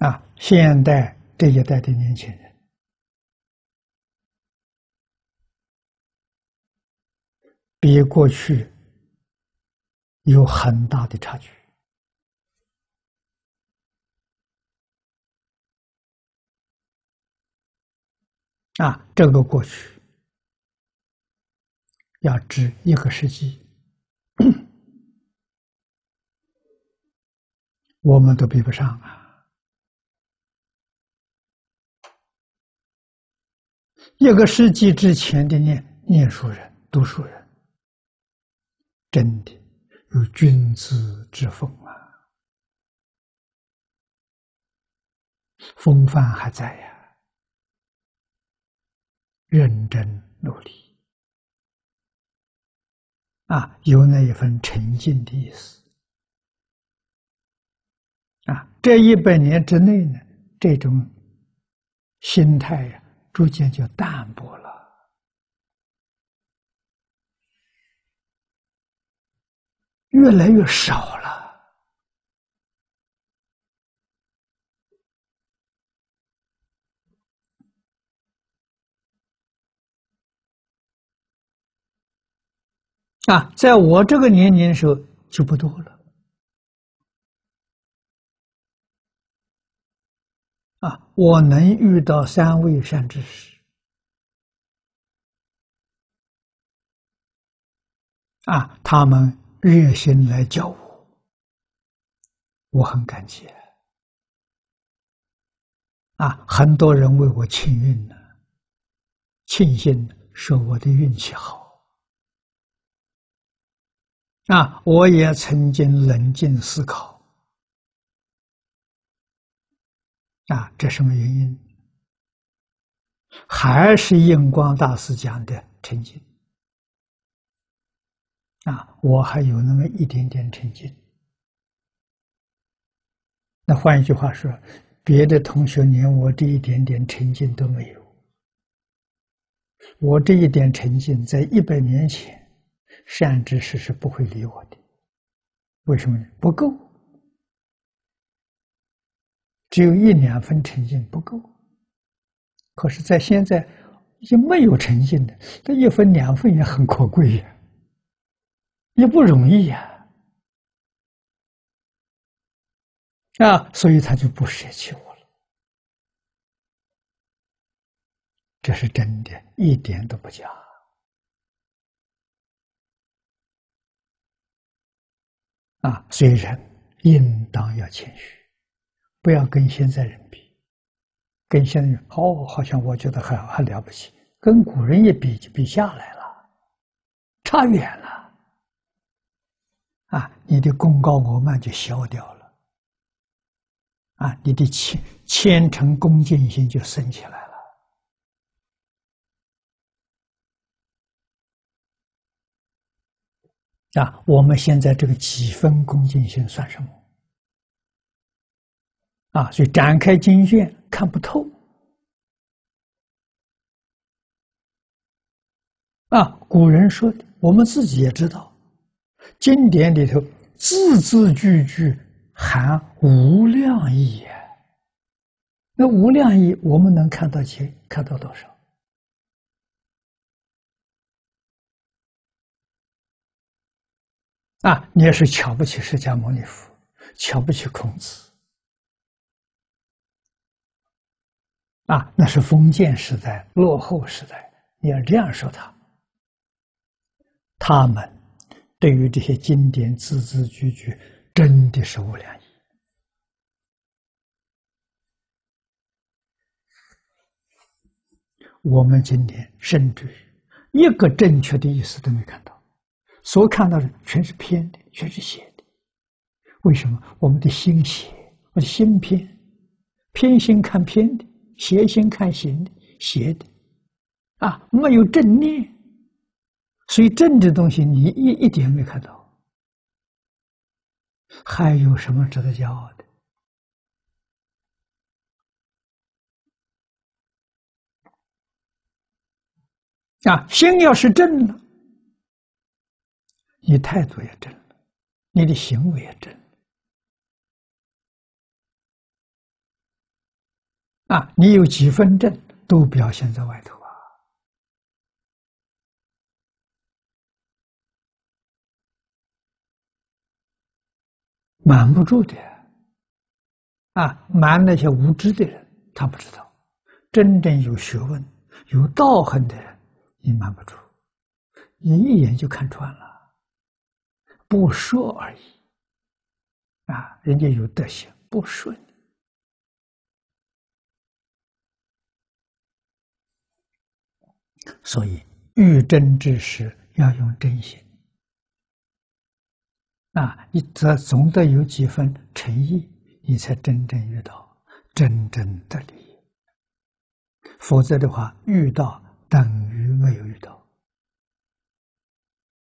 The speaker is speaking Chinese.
啊现代这一代的年轻人，比过去有很大的差距啊！这个过去要值一个世纪，我们都比不上啊！一个世纪之前的念念书人、读书人，真的有君子之风啊，风范还在呀，认真努力啊，有那一份沉静的意思啊。这一百年之内呢，这种心态呀。逐渐就淡薄了，越来越少了。啊，在我这个年龄的时候就不多了。啊，我能遇到三位善知识，啊，他们热心来教我，我很感激。啊，很多人为我庆运呢，庆幸说我的运气好。啊，我也曾经冷静思考。啊，这什么原因？还是印光大师讲的沉静。啊，我还有那么一点点沉静。那换一句话说，别的同学连我这一点点沉静都没有。我这一点沉静，在一百年前，善知识是不会理我的。为什么呢？不够。只有一两分诚信不够，可是，在现在已经没有诚信的，这一分两分也很可贵呀，也不容易呀，啊，所以他就不舍弃我了，这是真的，一点都不假，啊，虽然应当要谦虚。不要跟现在人比，跟现在人哦，好像我觉得很很了不起。跟古人一比，就比下来了，差远了。啊，你的功高我慢就消掉了，啊，你的虔虔诚恭敬心就升起来了。啊，我们现在这个几分恭敬心算什么？啊，所以展开经卷看不透。啊，古人说，我们自己也知道，经典里头字字句句含无量义。那无量意，我们能看到几？看到多少？啊，你也是瞧不起释迦牟尼佛，瞧不起孔子。啊，那是封建时代、落后时代，你要这样说他。他们对于这些经典字字句句，真的是无量义。我们今天甚至一个正确的意思都没看到，所看到的全是偏的，全是邪的。为什么？我们的心邪，我的心偏，偏心看偏的。邪心看行的，邪的，啊，没有正念，所以正的东西你一一点没看到，还有什么值得骄傲的？啊，心要是正了，你态度也正了，你的行为也正。啊，你有几分正，都表现在外头啊，瞒不住的。啊，瞒那些无知的人，他不知道；真正有学问、有道行的人，你瞒不住，你一眼就看穿了，不说而已。啊，人家有德行，不顺。所以，遇真之时要用真心。啊，你则总得有几分诚意，你才真正遇到真正的利益。否则的话，遇到等于没有遇到